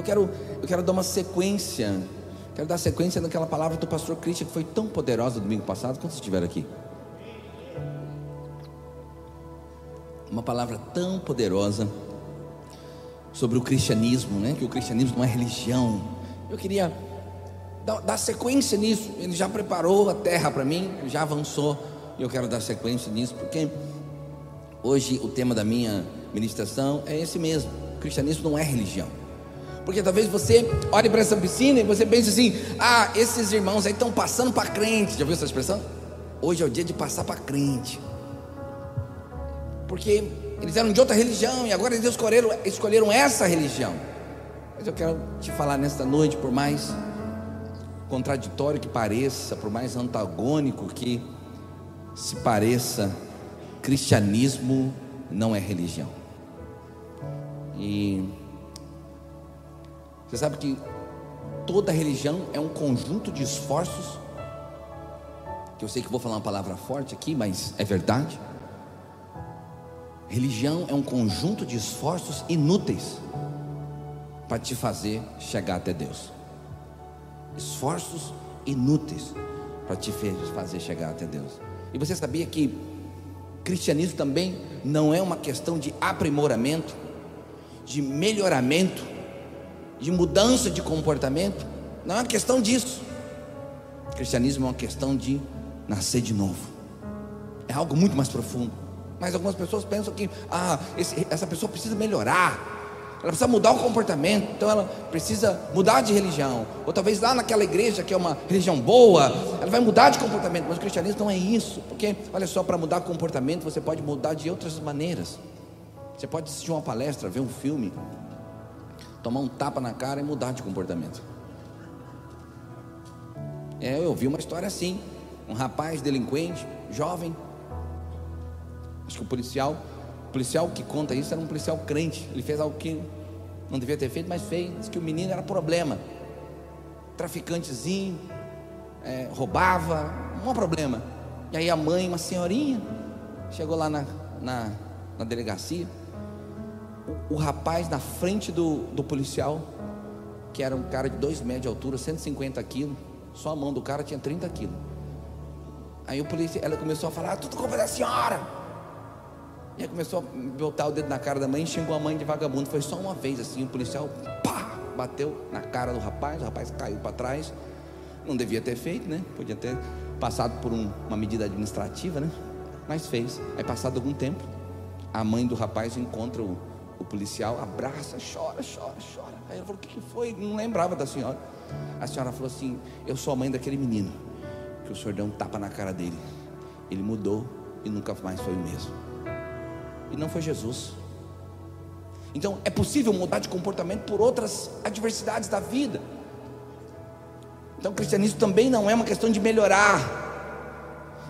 Então eu quero, eu quero dar uma sequência, quero dar sequência naquela palavra do pastor Christian que foi tão poderosa domingo passado, quando vocês estiveram aqui. Uma palavra tão poderosa sobre o cristianismo, né? Que o cristianismo não é religião. Eu queria dar, dar sequência nisso. Ele já preparou a terra para mim, já avançou. E eu quero dar sequência nisso, porque hoje o tema da minha ministração é esse mesmo: o cristianismo não é religião. Porque talvez você olhe para essa piscina e você pense assim: ah, esses irmãos aí estão passando para crente. Já viu essa expressão? Hoje é o dia de passar para crente. Porque eles eram de outra religião e agora eles escolheram, escolheram essa religião. Mas eu quero te falar nesta noite, por mais contraditório que pareça, por mais antagônico que se pareça, cristianismo não é religião. E você sabe que toda religião é um conjunto de esforços. Que eu sei que vou falar uma palavra forte aqui, mas é verdade. Religião é um conjunto de esforços inúteis para te fazer chegar até Deus. Esforços inúteis para te fazer chegar até Deus. E você sabia que cristianismo também não é uma questão de aprimoramento, de melhoramento, de mudança de comportamento? Não é uma questão disso. cristianismo é uma questão de nascer de novo. É algo muito mais profundo. Mas algumas pessoas pensam que ah, esse, essa pessoa precisa melhorar. Ela precisa mudar o comportamento, então ela precisa mudar de religião. Ou talvez lá naquela igreja que é uma religião boa, ela vai mudar de comportamento. Mas o cristianismo não é isso, porque olha só, para mudar o comportamento você pode mudar de outras maneiras. Você pode assistir uma palestra, ver um filme, tomar um tapa na cara e mudar de comportamento. É, eu vi uma história assim, um rapaz delinquente, jovem, Acho que o policial, o policial que conta isso era um policial crente. Ele fez algo que não devia ter feito, mas fez. Diz que o menino era problema. Traficantezinho, é, roubava, não problema. E aí a mãe, uma senhorinha, chegou lá na, na, na delegacia. O, rapaz na frente do, do policial, que era um cara de 2 metros de altura, 150 quilos, só a mão do cara tinha 30 quilos. Aí o polícia, ela começou a falar, tudo culpa da senhora. E aí começou a botar o dedo na cara da mãe e xingou a mãe de vagabundo. Foi só uma vez assim, o policial pá, bateu na cara do rapaz, o rapaz caiu para trás. Não devia ter feito, né? Podia ter passado por um, uma medida administrativa, né? Mas fez. Aí passado algum tempo, a mãe do rapaz encontra o policial, abraça, chora, chora, chora. Aí ela falou: O que, que foi? Não lembrava da senhora. A senhora falou assim: Eu sou a mãe daquele menino, que o senhor deu um tapa na cara dele. Ele mudou e nunca mais foi o mesmo e não foi Jesus. Então é possível mudar de comportamento por outras adversidades da vida. Então o cristianismo também não é uma questão de melhorar.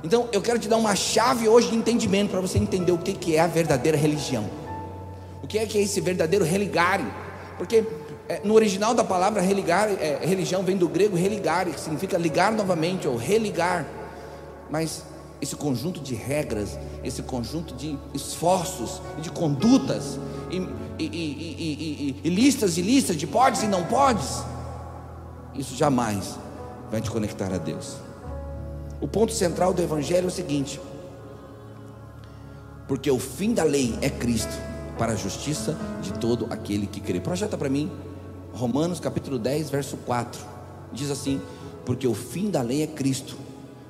Então eu quero te dar uma chave hoje de entendimento para você entender o que é a verdadeira religião. O que é que é esse verdadeiro religare? Porque é, no original da palavra religar, é, religião vem do grego religare, que significa ligar novamente ou religar. Mas esse conjunto de regras, esse conjunto de esforços, de condutas, e, e, e, e, listas e listas de podes e não podes, isso jamais vai te conectar a Deus. O ponto central do Evangelho é o seguinte: porque o fim da lei é Cristo, para a justiça de todo aquele que crê. Projeta para mim, Romanos capítulo 10, verso 4, diz assim: porque o fim da lei é Cristo,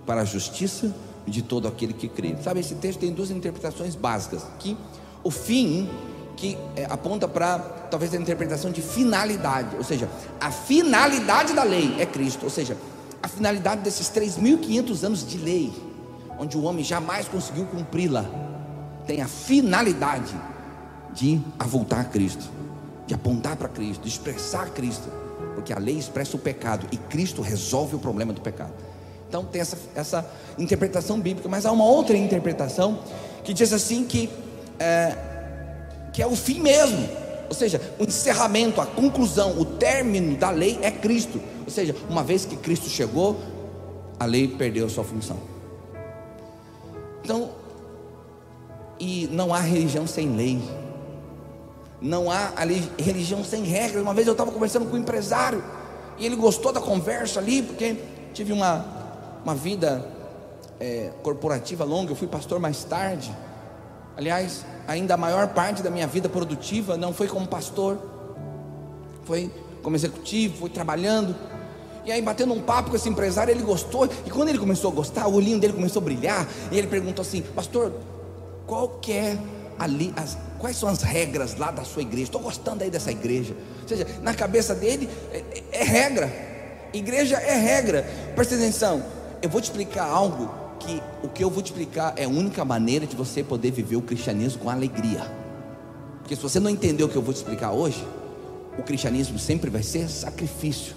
para a justiça de todo aquele que crê. Sabe, esse texto tem duas interpretações básicas. Que o fim que é, aponta para talvez a interpretação de finalidade, ou seja, a finalidade da lei é Cristo, ou seja, a finalidade desses 3.500 anos de lei, onde o homem jamais conseguiu cumpri-la, tem a finalidade de avultar a Cristo, de apontar para Cristo, de expressar Cristo, porque a lei expressa o pecado e Cristo resolve o problema do pecado. Então tem essa, essa interpretação bíblica, mas há uma outra interpretação que diz assim que é, que é o fim mesmo, ou seja, o encerramento, a conclusão, o término da lei é Cristo. Ou seja, uma vez que Cristo chegou, a lei perdeu sua função. Então, e não há religião sem lei. Não há ali religião sem regras. Uma vez eu estava conversando com um empresário e ele gostou da conversa ali, porque tive uma, uma vida é, corporativa longa. Eu fui pastor mais tarde. Aliás, ainda a maior parte da minha vida produtiva não foi como pastor, foi como executivo, foi trabalhando. E aí, batendo um papo com esse empresário, ele gostou. E quando ele começou a gostar, o olhinho dele começou a brilhar. E ele perguntou assim: Pastor, qual que é ali, as, quais são as regras lá da sua igreja? Estou gostando aí dessa igreja. Ou seja, na cabeça dele é, é, é regra. Igreja é regra. Presta atenção. Eu vou te explicar algo que o que eu vou te explicar é a única maneira de você poder viver o cristianismo com alegria. Porque se você não entender o que eu vou te explicar hoje, o cristianismo sempre vai ser sacrifício.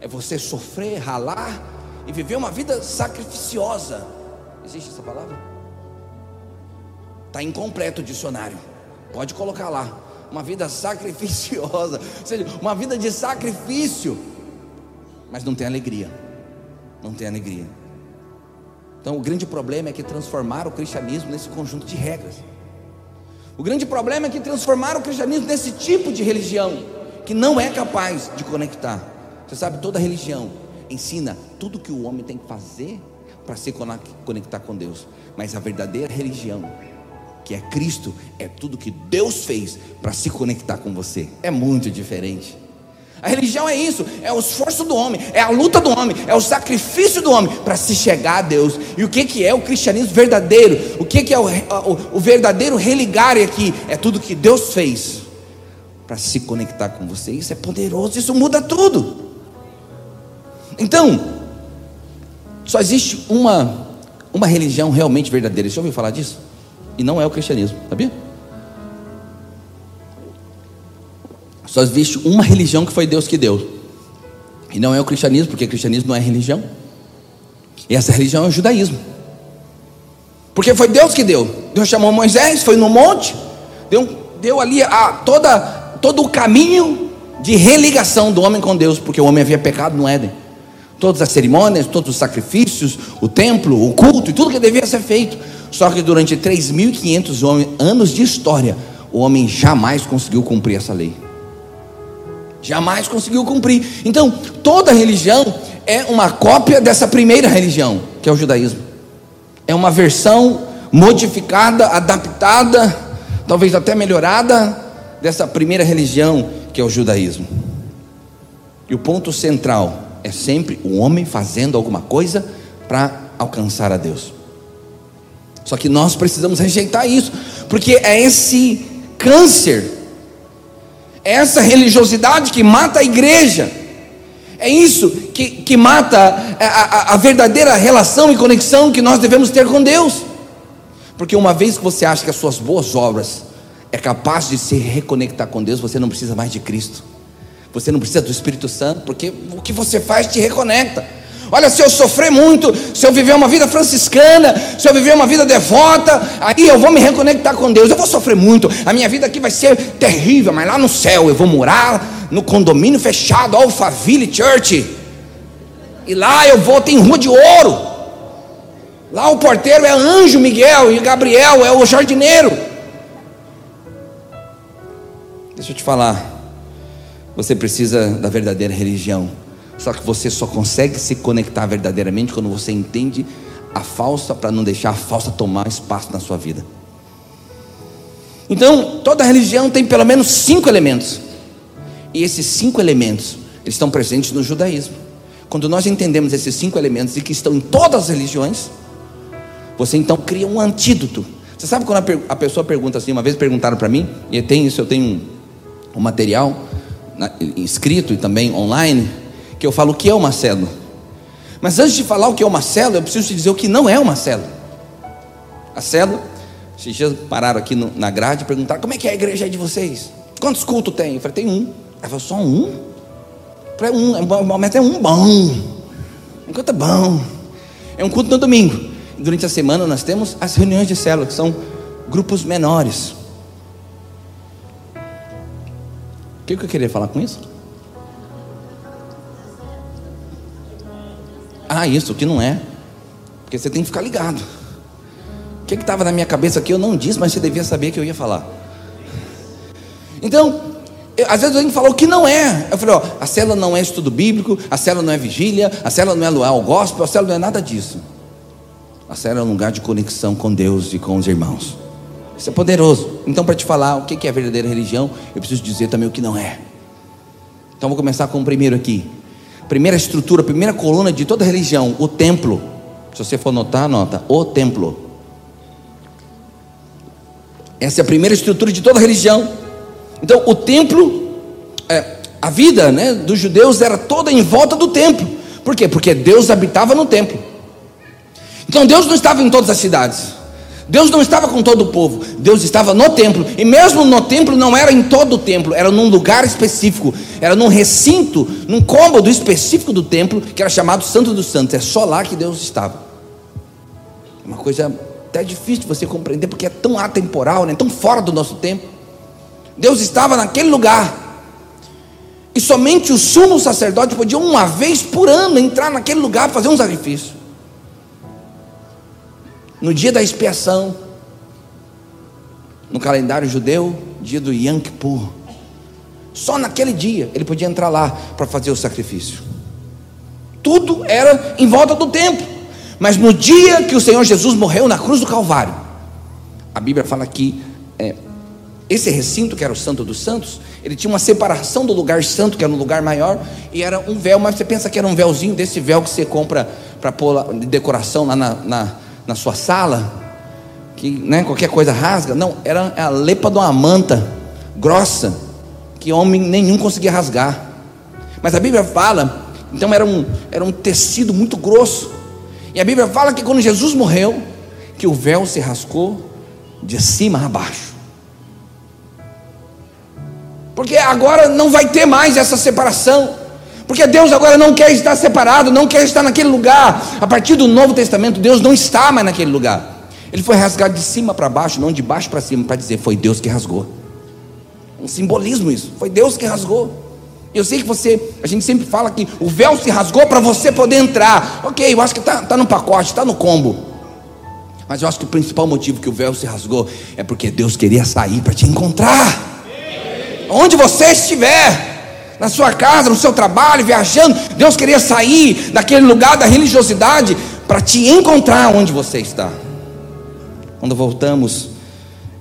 É você sofrer, ralar e viver uma vida sacrificiosa. Existe essa palavra? Está incompleto o dicionário. Pode colocar lá. Uma vida sacrificiosa. Ou seja, uma vida de sacrifício. Mas não tem alegria. Não tem alegria. Então o grande problema é que transformaram o cristianismo nesse conjunto de regras. O grande problema é que transformaram o cristianismo nesse tipo de religião que não é capaz de conectar. Você sabe, toda religião ensina tudo que o homem tem que fazer para se conectar com Deus. Mas a verdadeira religião, que é Cristo, é tudo que Deus fez para se conectar com você. É muito diferente. A religião é isso, é o esforço do homem, é a luta do homem, é o sacrifício do homem para se chegar a Deus. E o que, que é o cristianismo verdadeiro? O que, que é o, o, o verdadeiro religar aqui? É tudo que Deus fez para se conectar com você. Isso é poderoso, isso muda tudo. Então, só existe uma, uma religião realmente verdadeira. Você ouviu falar disso? E não é o cristianismo, sabia? Só existe uma religião que foi Deus que deu. E não é o cristianismo, porque o cristianismo não é religião. E essa religião é o judaísmo. Porque foi Deus que deu. Deus chamou Moisés, foi no monte, deu, deu ali a, toda, todo o caminho de religação do homem com Deus, porque o homem havia pecado no Éden. Todas as cerimônias, todos os sacrifícios, o templo, o culto e tudo que devia ser feito. Só que durante 3.500 anos de história, o homem jamais conseguiu cumprir essa lei jamais conseguiu cumprir. Então, toda religião é uma cópia dessa primeira religião, que é o judaísmo. É uma versão modificada, adaptada, talvez até melhorada dessa primeira religião, que é o judaísmo. E o ponto central é sempre o homem fazendo alguma coisa para alcançar a Deus. Só que nós precisamos rejeitar isso, porque é esse câncer é essa religiosidade que mata a igreja. É isso que, que mata a, a, a, verdadeira relação e conexão que nós devemos ter com Deus. Porque uma vez que você acha que as suas boas obras é capaz de se reconectar com Deus, você não precisa mais de Cristo. Você não precisa do Espírito Santo, porque o que você faz te reconecta. Olha, se eu sofrer muito, se eu viver uma vida franciscana, se eu viver uma vida devota, aí eu vou me reconectar com Deus. Eu vou sofrer muito, a minha vida aqui vai ser terrível, mas lá no céu eu vou morar no condomínio fechado, Alphaville Church. E lá eu vou, tem rua de ouro. Lá o porteiro é anjo Miguel e Gabriel é o jardineiro. Deixa eu te falar. Você precisa da verdadeira religião. Só que você só consegue se conectar verdadeiramente quando você entende a falsa para não deixar a falsa tomar espaço na sua vida. Então, toda religião tem pelo menos cinco elementos. E esses cinco elementos eles estão presentes no judaísmo. Quando nós entendemos esses cinco elementos e que estão em todas as religiões, você então cria um antídoto. Você sabe quando a, pessoa pergunta assim, uma vez perguntaram para mim, e tem isso, eu tenho um, material escrito e também online, que eu falo o que é uma célula. Mas antes de falar o que é uma célula, eu preciso te dizer o que não é uma célula. A célula, esses dias pararam aqui no, na grade e perguntaram: como é que é a igreja de vocês? Quantos cultos tem? Eu falei: tem um. Ela falou: só um? Eu falei: um, o momento é um bom. Um culto é bom. É um culto no domingo. Durante a semana nós temos as reuniões de célula, que são grupos menores. O que eu queria falar com isso? Ah, isso, que não é. Porque você tem que ficar ligado. O que estava na minha cabeça aqui eu não disse, mas você devia saber que eu ia falar. Então, eu, às vezes a gente falou que não é. Eu falei, ó, a célula não é estudo bíblico, a célula não é vigília, a célula não é luar ao gospel, a célula não é nada disso. A célula é um lugar de conexão com Deus e com os irmãos. Isso é poderoso. Então, para te falar o que é verdadeira religião, eu preciso dizer também o que não é. Então, vou começar com o primeiro aqui. Primeira estrutura, primeira coluna de toda religião, o templo. Se você for notar, anota: o templo. Essa é a primeira estrutura de toda religião. Então, o templo, é, a vida né, dos judeus era toda em volta do templo. Por quê? Porque Deus habitava no templo. Então, Deus não estava em todas as cidades. Deus não estava com todo o povo, Deus estava no templo, e mesmo no templo não era em todo o templo, era num lugar específico, era num recinto, num cômodo específico do templo, que era chamado Santo dos Santos, é só lá que Deus estava. Uma coisa até difícil de você compreender, porque é tão atemporal, né? tão fora do nosso tempo. Deus estava naquele lugar. E somente o sumo sacerdote podia uma vez por ano entrar naquele lugar fazer um sacrifício. No dia da expiação, no calendário judeu, dia do Yom Kippur. Só naquele dia ele podia entrar lá para fazer o sacrifício. Tudo era em volta do templo. Mas no dia que o Senhor Jesus morreu na cruz do Calvário, a Bíblia fala que é, esse recinto, que era o Santo dos Santos, ele tinha uma separação do lugar santo, que era um lugar maior, e era um véu, mas você pensa que era um véuzinho desse véu que você compra para pôr de decoração lá na, na, na, sua sala, que né, qualquer coisa rasga. Não, era a lepa de uma manta grossa, que homem nenhum conseguia rasgar. Mas a Bíblia fala, então era um, era um tecido muito grosso. E a Bíblia fala que quando Jesus morreu, que o véu se rascou de cima a baixo. Porque agora não vai ter mais essa separação. Porque Deus agora não quer estar separado, não quer estar naquele lugar. A partir do Novo Testamento, Deus não está mais naquele lugar. Ele foi rasgado de cima para baixo, não de baixo para cima, para dizer foi Deus que rasgou. Um simbolismo isso. Foi Deus que rasgou. Eu sei que você, a gente sempre fala que o véu se rasgou para você poder entrar. Ok, eu acho que está tá no pacote, está no combo. Mas eu acho que o principal motivo que o véu se rasgou é porque Deus queria sair para te encontrar onde você estiver, na sua casa, no seu trabalho, viajando, Deus queria sair daquele lugar da religiosidade para te encontrar onde você está. Quando voltamos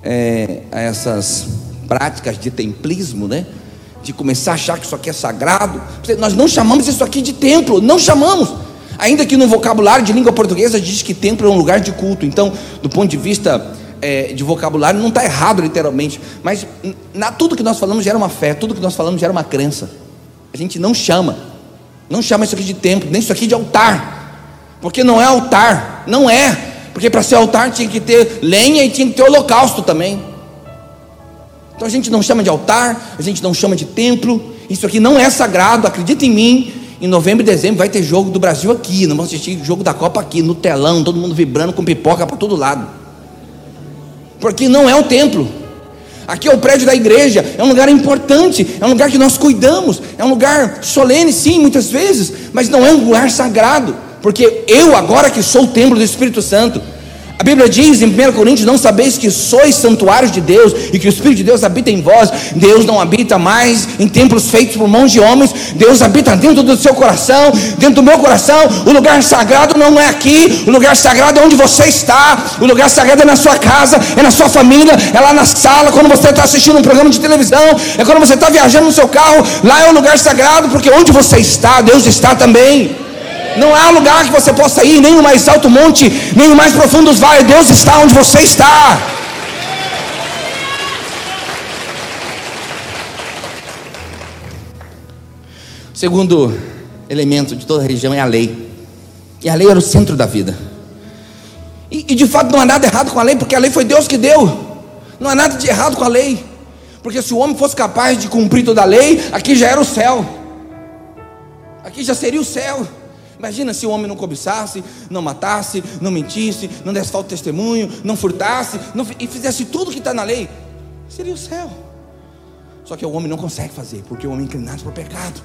é, a essas práticas de templismo, né? De começar a achar que isso aqui é sagrado. Nós não chamamos isso aqui de templo, não chamamos. Ainda que no vocabulário de língua portuguesa diz que templo é um lugar de culto. Então, do ponto de vista é, de vocabulário não está errado literalmente, mas na, tudo que nós falamos gera uma fé, tudo que nós falamos gera uma crença. A gente não chama, não chama isso aqui de templo, nem isso aqui de altar, porque não é altar, não é, porque para ser altar tinha que ter lenha e tinha que ter holocausto também. Então a gente não chama de altar, a gente não chama de templo, isso aqui não é sagrado, acredita em mim. Em novembro e dezembro vai ter jogo do Brasil aqui, nós vamos assistir jogo da Copa aqui, no telão, todo mundo vibrando com pipoca para todo lado porque não é o templo. Aqui é o prédio da igreja, é um lugar importante, é um lugar que nós cuidamos, é um lugar solene, sim, muitas vezes, mas não é um lugar sagrado, porque eu, agora que sou o templo do Espírito Santo, a Bíblia diz em 1 Coríntios: Não sabeis que sois santuários de Deus e que o Espírito de Deus habita em vós. Deus não habita mais em templos feitos por mãos de homens, Deus habita dentro do seu coração, dentro do meu coração. O lugar sagrado não é aqui, o lugar sagrado é onde você está, o lugar sagrado é na sua casa, é na sua família, é lá na sala, quando você está assistindo um programa de televisão, é quando você está viajando no seu carro. Lá é o lugar sagrado, porque onde você está, Deus está também. Não há lugar que você possa ir, nem o mais alto monte, nem o mais profundo vale. Deus está onde você está. O segundo elemento de toda religião é a lei. E a lei era o centro da vida. E, e de fato não há nada errado com a lei, porque a lei foi Deus que deu. Não há nada de errado com a lei. Porque se o homem fosse capaz de cumprir toda a lei, aqui já era o céu. Aqui já seria o céu. Imagina se o homem não cobiçasse, não matasse, não mentisse, não desse de testemunho, não furtasse não, e fizesse tudo que está na lei. Seria o céu. Só que o homem não consegue fazer, porque o homem é inclinado para o pecado.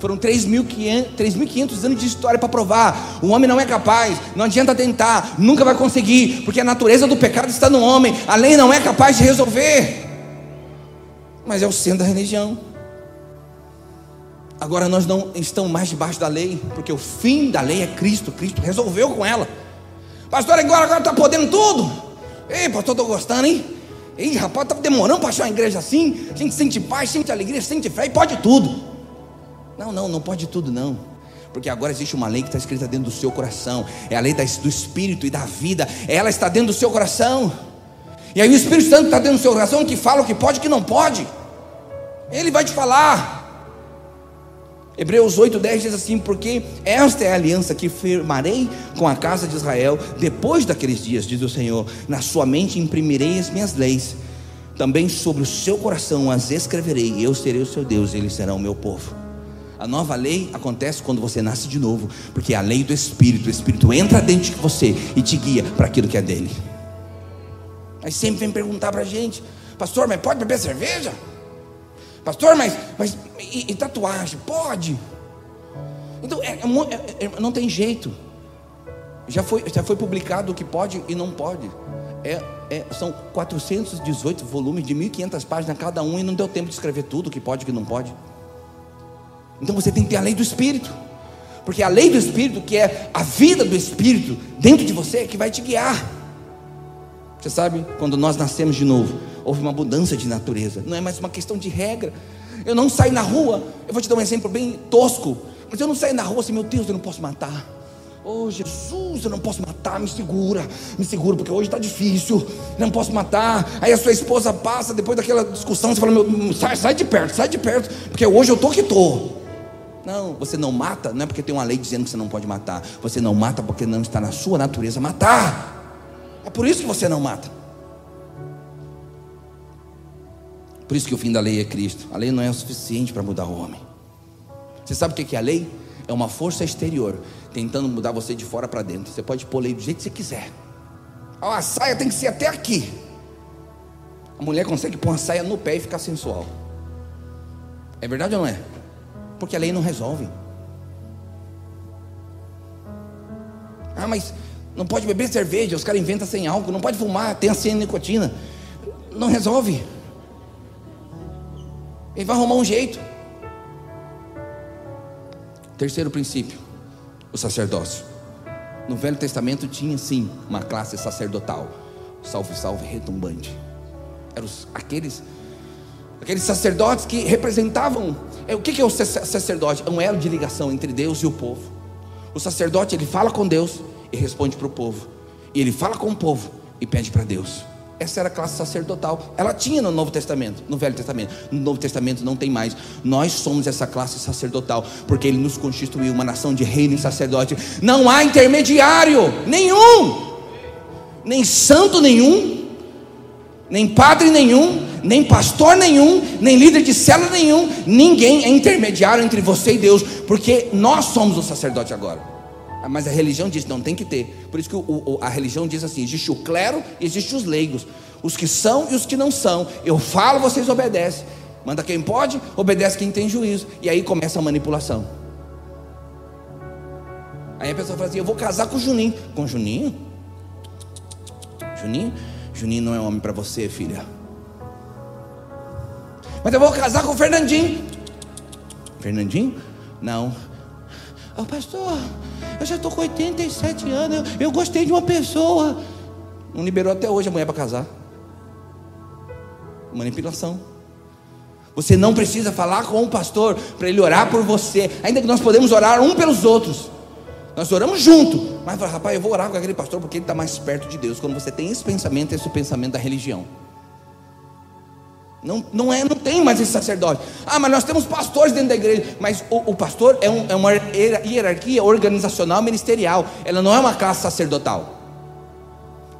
Foram 3.500 anos de história para provar. O homem não é capaz, não adianta tentar, nunca vai conseguir, porque a natureza do pecado está no homem. A lei não é capaz de resolver. mas é o centro da religião. Agora nós não estamos mais debaixo da lei, porque o fim da lei é Cristo. Cristo resolveu com ela. Pastor, agora agora está podendo tudo. Ei, pastor, estou gostando, hein? Ei, rapaz, está demorando para achar uma igreja assim. A gente sente paz, sente alegria, sente fé e pode tudo. Não, não, não pode tudo, não. Porque agora existe uma lei que está escrita dentro do seu coração. É a lei do Espírito e da vida. Ela está dentro do seu coração. E aí o Espírito Santo está dentro do seu coração que fala o que pode e o que não pode. Ele vai te falar. Hebreus 8,10 diz assim: Porque esta é a aliança que firmarei com a casa de Israel depois daqueles dias, diz o Senhor. Na sua mente imprimirei as minhas leis, também sobre o seu coração as escreverei. Eu serei o seu Deus, e eles serão o meu povo. A nova lei acontece quando você nasce de novo, porque é a lei do Espírito. O Espírito entra dentro de você e te guia para aquilo que é dele. Aí sempre vem perguntar para a gente, pastor, mas pode beber cerveja? Pastor, mas, mas e, e tatuagem? Pode. Então, é, é, é, não tem jeito. Já foi, já foi publicado o que pode e não pode. É, é são 418 volumes de 1.500 páginas cada um e não deu tempo de escrever tudo o que pode e o que não pode. Então você tem que ter a lei do Espírito. Porque a lei do Espírito, que é a vida do Espírito dentro de você, é que vai te guiar. Você sabe, quando nós nascemos de novo, houve uma mudança de natureza, não é mais uma questão de regra. Eu não saio na rua, eu vou te dar um exemplo bem tosco, mas eu não saio na rua assim, meu Deus, eu não posso matar. Oh Jesus, eu não posso matar, me segura, me segura, porque hoje está difícil, não posso matar. Aí a sua esposa passa, depois daquela discussão, você fala, meu, sai, sai de perto, sai de perto, porque hoje eu estou que estou. Não, você não mata, não é porque tem uma lei dizendo que você não pode matar. Você não mata porque não está na sua natureza matar. É por isso que você não mata. Por isso que o fim da lei é Cristo. A lei não é o suficiente para mudar o homem. Você sabe o que é a lei? É uma força exterior tentando mudar você de fora para dentro. Você pode pôr lei do jeito que você quiser. A saia tem que ser até aqui. A mulher consegue pôr uma saia no pé e ficar sensual. É verdade ou não é? Porque a lei não resolve. Ah, mas não pode beber cerveja, os caras inventam sem álcool. Não pode fumar, tem a nicotina. Não resolve. Ele vai arrumar um jeito. Terceiro princípio: o sacerdócio. No Velho Testamento tinha sim uma classe sacerdotal. Salve, salve, retumbante. Eram aqueles, aqueles sacerdotes que representavam. É, o que é o sacerdote? É um elo de ligação entre Deus e o povo. O sacerdote ele fala com Deus e responde para o povo. E ele fala com o povo e pede para Deus. Essa era a classe sacerdotal. Ela tinha no Novo Testamento, no Velho Testamento. No Novo Testamento não tem mais. Nós somos essa classe sacerdotal, porque Ele nos constituiu uma nação de reino e sacerdote. Não há intermediário nenhum, nem santo nenhum, nem padre nenhum, nem pastor nenhum, nem líder de célula nenhum. Ninguém é intermediário entre você e Deus, porque nós somos o sacerdote agora. Mas a religião diz, não tem que ter. Por isso que o, o, a religião diz assim: existe o clero e existe os leigos. Os que são e os que não são. Eu falo, vocês obedecem. Manda quem pode, obedece quem tem juízo. E aí começa a manipulação. Aí a pessoa fala assim: Eu vou casar com o Juninho. Com o Juninho? Juninho? Juninho não é homem para você, filha. Mas eu vou casar com o Fernandinho. Fernandinho? Não. Oh, pastor, eu já estou com 87 anos, eu, eu gostei de uma pessoa. Não liberou até hoje a mulher para casar. Manipulação. Você não precisa falar com o pastor para ele orar por você, ainda que nós podemos orar um pelos outros. Nós oramos junto, mas rapaz, eu vou orar com aquele pastor porque ele está mais perto de Deus. Quando você tem esse pensamento, esse pensamento da religião. Não, não, é, não tem mais esse sacerdote. Ah, mas nós temos pastores dentro da igreja. Mas o, o pastor é, um, é, uma hierarquia organizacional ministerial. Ela não é uma classe sacerdotal.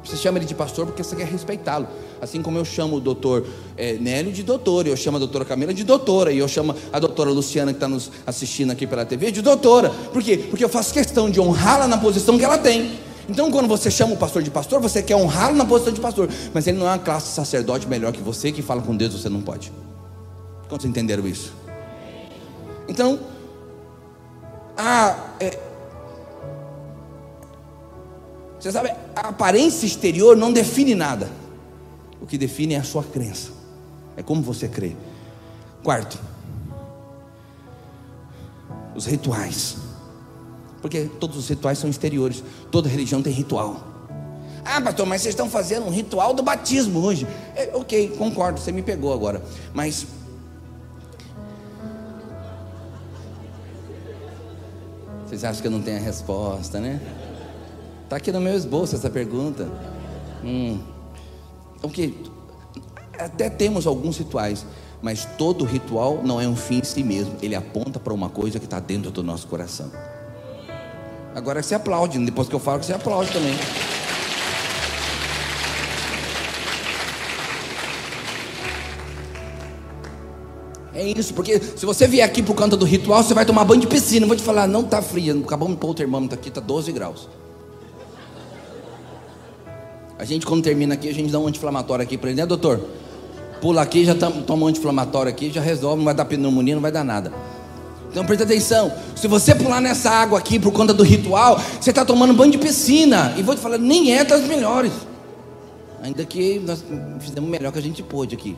Você chama ele de pastor porque você quer respeitá-lo. Assim como eu chamo o doutor é, Nélio de doutor, eu chamo a doutora Camila de doutora, e eu chamo a doutora Luciana que está nos assistindo aqui pela TV de doutora. Por quê? Porque eu faço questão de honrá-la na posição que ela tem. Então, quando você chama o pastor de pastor, você quer honrá-lo na posição de pastor, mas ele não é uma classe sacerdote melhor que você que fala com Deus, você não pode. Quantos entenderam isso? Então, a, é, você sabe, a aparência exterior não define nada. O que define é a sua crença, é como você crê. Quarto, os rituais. Porque todos os rituais são exteriores. Toda religião tem ritual. Ah, pastor, mas vocês estão fazendo um ritual do batismo hoje. É, ok, concordo, você me pegou agora. Mas. Vocês acham que eu não tenho a resposta, né? Está aqui no meu esboço essa pergunta. Hum. Ok, até temos alguns rituais, mas todo ritual não é um fim em si mesmo. Ele aponta para uma coisa que está dentro do nosso coração. Agora você aplaude, depois que eu falo que você aplaude também. É isso, porque se você vier aqui por conta do ritual, você vai tomar banho de piscina. Eu vou te falar, não está frio. Acabamos de pôr o termômetro aqui, está 12 graus. A gente, quando termina aqui, a gente dá um anti-inflamatório aqui para ele, né, doutor? Pula aqui, já toma um anti-inflamatório aqui, já resolve, não vai dar pneumonia, não vai dar nada. Então presta atenção, se você pular nessa água aqui por conta do ritual, você está tomando banho de piscina. E vou te falar, nem é das melhores. Ainda que nós fizemos o melhor que a gente pôde aqui.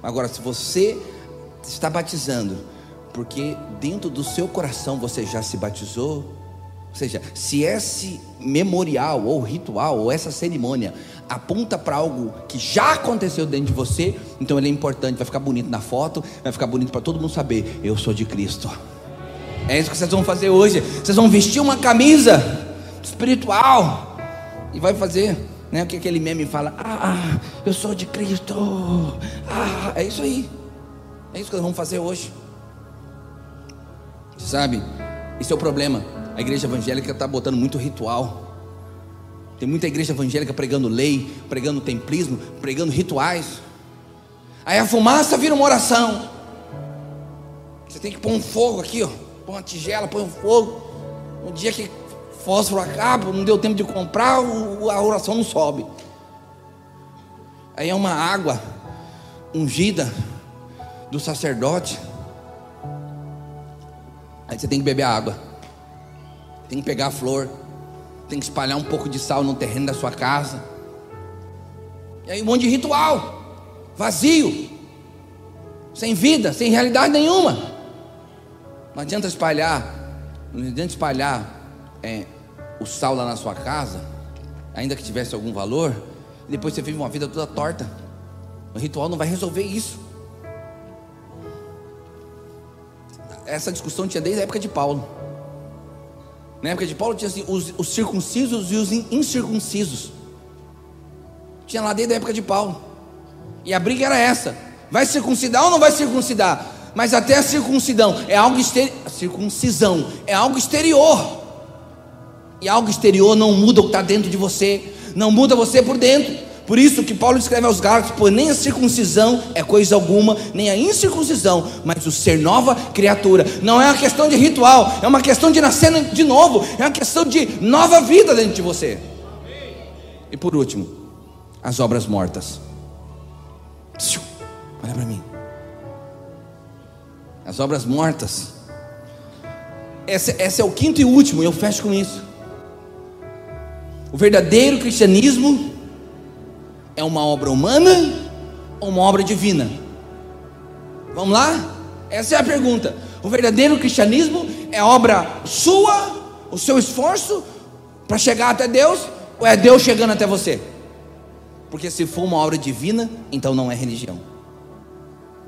Agora, se você está batizando, porque dentro do seu coração você já se batizou, ou seja, se esse memorial ou ritual ou essa cerimônia aponta para algo que já aconteceu dentro de você, então ele é importante, vai ficar bonito na foto, vai ficar bonito para todo mundo saber, eu sou de Cristo. É isso que vocês vão fazer hoje. Vocês vão vestir uma camisa espiritual e vai fazer, né, o que aquele meme fala: "Ah, eu sou de Cristo". Ah, é isso aí. É isso que nós vamos fazer hoje. Sabe? Esse é o problema. A igreja evangélica está botando muito ritual. Tem muita igreja evangélica pregando lei, pregando templismo, pregando rituais. Aí a fumaça vira uma oração. Você tem que pôr um fogo aqui, ó. Põe uma tigela, põe um fogo. Um dia que fósforo acaba, não deu tempo de comprar, a oração não sobe. Aí é uma água ungida do sacerdote. Aí você tem que beber a água. Tem que pegar a flor tem que espalhar um pouco de sal no terreno da sua casa. E aí um monte de ritual, vazio, sem vida, sem realidade nenhuma. Não adianta espalhar, não adianta espalhar é, o sal lá na sua casa, ainda que tivesse algum valor, e depois você vive uma vida toda torta. O ritual não vai resolver isso. Essa discussão tinha desde a época de Paulo. Na época de Paulo tinha assim, os, os circuncisos e os incircuncisos. Tinha lá desde a época de Paulo. E a briga era essa: vai circuncidar ou não vai circuncidar? Mas até a circuncidão é algo exterior. Circuncisão é algo exterior. E algo exterior não muda o que está dentro de você, não muda você por dentro. Por isso que Paulo escreve aos Gálatas: pois nem a circuncisão é coisa alguma, nem a incircuncisão, mas o ser nova criatura. Não é uma questão de ritual, é uma questão de nascer de novo, é uma questão de nova vida dentro de você. E por último, as obras mortas. Olha para mim. As obras mortas. Esse, esse é o quinto e último, e eu fecho com isso. O verdadeiro cristianismo é uma obra humana ou uma obra divina? Vamos lá? Essa é a pergunta. O verdadeiro cristianismo é obra sua, o seu esforço para chegar até Deus, ou é Deus chegando até você? Porque se for uma obra divina, então não é religião.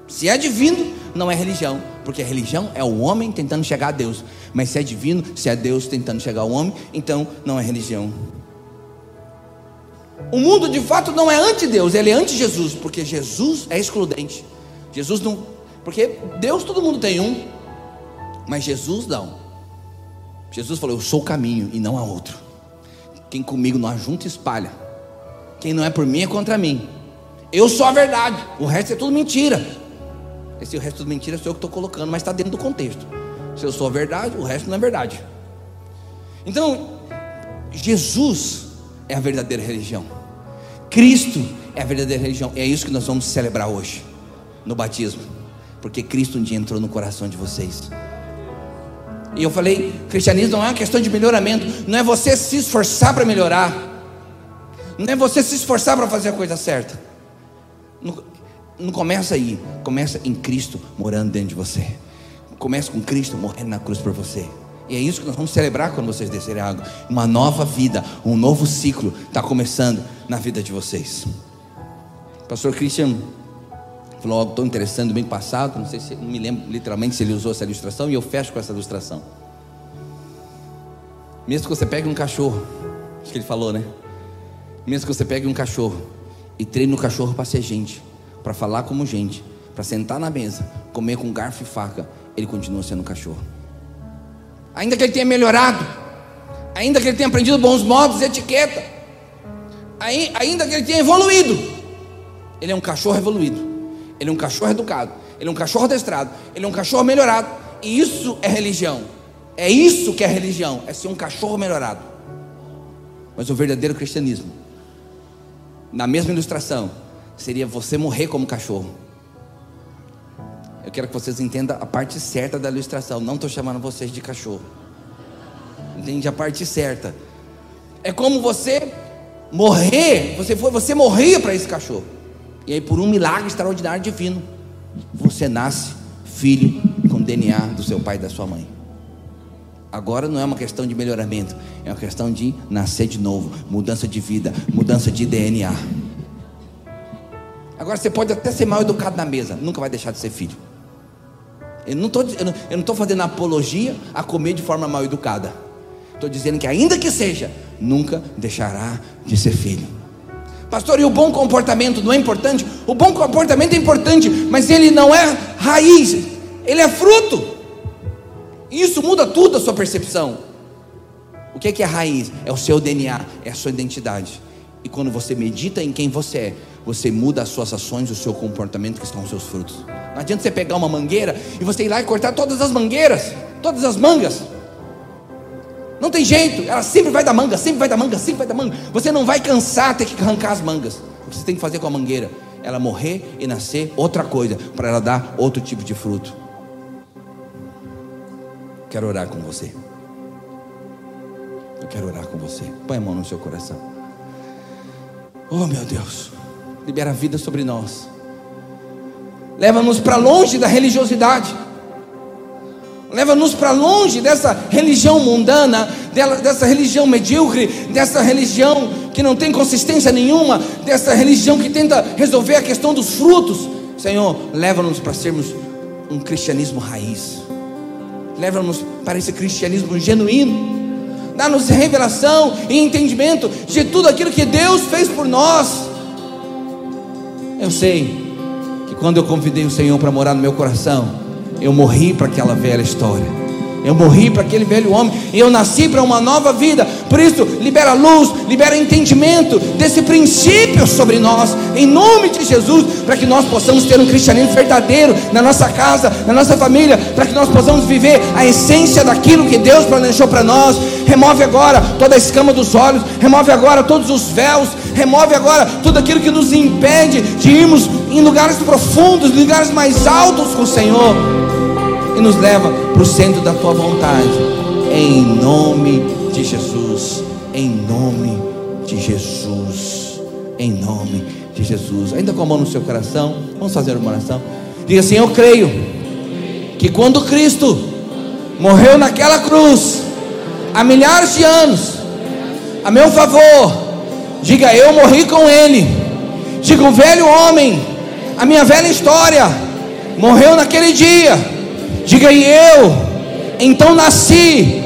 Se é divino, não é religião, porque a religião é o homem tentando chegar a Deus. Mas se é divino, se é Deus tentando chegar ao homem, então não é religião. O mundo de fato não é anti-Deus, ele é anti-Jesus, porque Jesus é excludente. Jesus não. Porque Deus todo mundo tem um, mas Jesus não. Jesus falou: Eu sou o caminho e não há outro. Quem comigo não ajunta, espalha. Quem não é por mim é contra mim. Eu sou a verdade, o resto é tudo mentira. Esse o resto é tudo mentira sou eu que estou colocando, mas está dentro do contexto. Se eu sou a verdade, o resto não é verdade. Então, Jesus é a verdadeira religião. Cristo é a verdadeira religião. É isso que nós vamos celebrar hoje, no batismo. Porque Cristo um dia entrou no coração de vocês. E eu falei: cristianismo não é uma questão de melhoramento, não é você se esforçar para melhorar, não é você se esforçar para fazer a coisa certa. Não começa aí, começa em Cristo morando dentro de você. Começa com Cristo morrendo na cruz por você. E é isso que nós vamos celebrar quando vocês descerem a água. Uma nova vida, um novo ciclo está começando na vida de vocês. Pastor Christian falou algo tão interessante bem passado, não sei se não me lembro literalmente se ele usou essa ilustração, e eu fecho com essa ilustração. Mesmo que você pegue um cachorro, acho que ele falou, né? Mesmo que você pegue um cachorro e treine o cachorro para ser gente, para falar como gente, para sentar na mesa, comer com garfo e faca, ele continua sendo um cachorro. Ainda que ele tenha melhorado, ainda que ele tenha aprendido bons modos e etiqueta, ainda que ele tenha evoluído, ele é um cachorro evoluído. Ele é um cachorro educado. Ele é um cachorro adestrado. Ele é um cachorro melhorado. E isso é religião. É isso que é religião. É ser um cachorro melhorado. Mas o verdadeiro cristianismo, na mesma ilustração, seria você morrer como cachorro. Eu quero que vocês entendam a parte certa da ilustração. Não estou chamando vocês de cachorro. Entende a parte certa. É como você morrer. Você foi, você morria para esse cachorro. E aí, por um milagre extraordinário divino, você nasce filho com DNA do seu pai e da sua mãe. Agora não é uma questão de melhoramento, é uma questão de nascer de novo, mudança de vida, mudança de DNA. Agora você pode até ser mal educado na mesa, nunca vai deixar de ser filho. Eu não estou fazendo apologia a comer de forma mal educada. Estou dizendo que ainda que seja, nunca deixará de ser filho. Pastor, e o bom comportamento não é importante? O bom comportamento é importante, mas ele não é raiz, ele é fruto. Isso muda tudo a sua percepção. O que é, que é raiz? É o seu DNA, é a sua identidade. E quando você medita em quem você é, você muda as suas ações, o seu comportamento, que estão os seus frutos. Não adianta você pegar uma mangueira e você ir lá e cortar todas as mangueiras, todas as mangas. Não tem jeito, ela sempre vai dar manga, sempre vai dar manga, sempre vai dar manga. Você não vai cansar ter que arrancar as mangas. O que você tem que fazer com a mangueira? Ela morrer e nascer outra coisa, para ela dar outro tipo de fruto. Quero orar com você. Eu quero orar com você. Põe a mão no seu coração. Oh meu Deus, libera a vida sobre nós. Leva-nos para longe da religiosidade. Leva-nos para longe dessa religião mundana, dessa religião medíocre, dessa religião que não tem consistência nenhuma, dessa religião que tenta resolver a questão dos frutos. Senhor, leva-nos para sermos um cristianismo raiz. Leva-nos para esse cristianismo genuíno. Dá-nos revelação e entendimento de tudo aquilo que Deus fez por nós. Eu sei que quando eu convidei o Senhor para morar no meu coração, eu morri para aquela velha história. Eu morri para aquele velho homem e eu nasci para uma nova vida. Por isso, libera luz, libera entendimento desse princípio sobre nós, em nome de Jesus, para que nós possamos ter um cristianismo verdadeiro na nossa casa, na nossa família, para que nós possamos viver a essência daquilo que Deus planejou para nós. Remove agora toda a escama dos olhos, remove agora todos os véus, remove agora tudo aquilo que nos impede de irmos em lugares profundos, lugares mais altos com o Senhor e nos leva para o centro da tua vontade. Em nome de Jesus. Em nome de Jesus. Em nome de Jesus. Ainda com a mão no seu coração, vamos fazer uma oração. Diga assim: Eu creio que quando Cristo morreu naquela cruz, há milhares de anos, a meu favor, diga: Eu morri com Ele. Diga: O velho homem, a minha velha história, morreu naquele dia Diga e eu, então nasci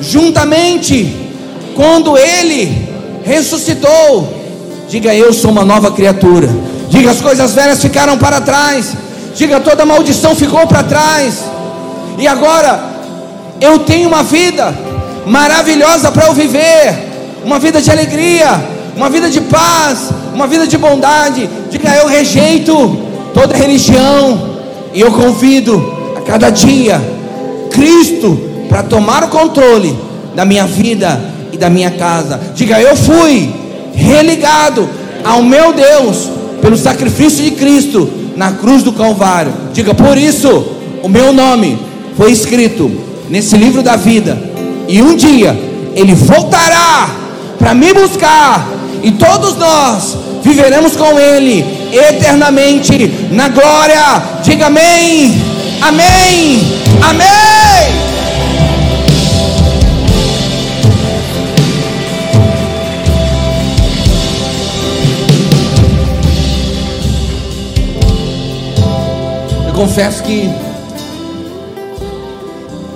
juntamente quando ele ressuscitou. Diga eu sou uma nova criatura. Diga as coisas velhas ficaram para trás. Diga toda maldição ficou para trás. E agora eu tenho uma vida maravilhosa para eu viver, uma vida de alegria, uma vida de paz, uma vida de bondade. Diga eu rejeito toda religião e eu convido cada dia Cristo para tomar o controle da minha vida e da minha casa. Diga, eu fui religado ao meu Deus pelo sacrifício de Cristo na cruz do Calvário. Diga, por isso o meu nome foi escrito nesse livro da vida. E um dia ele voltará para me buscar e todos nós viveremos com ele eternamente na glória. Diga amém, amém, amém. Eu confesso que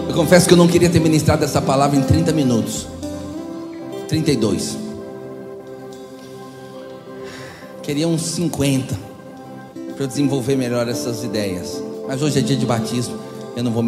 eu confesso que eu não queria ter ministrado essa palavra em 30 minutos. 32. Queria uns 50 para eu desenvolver melhor essas ideias. Mas hoje é dia de batismo, eu não vou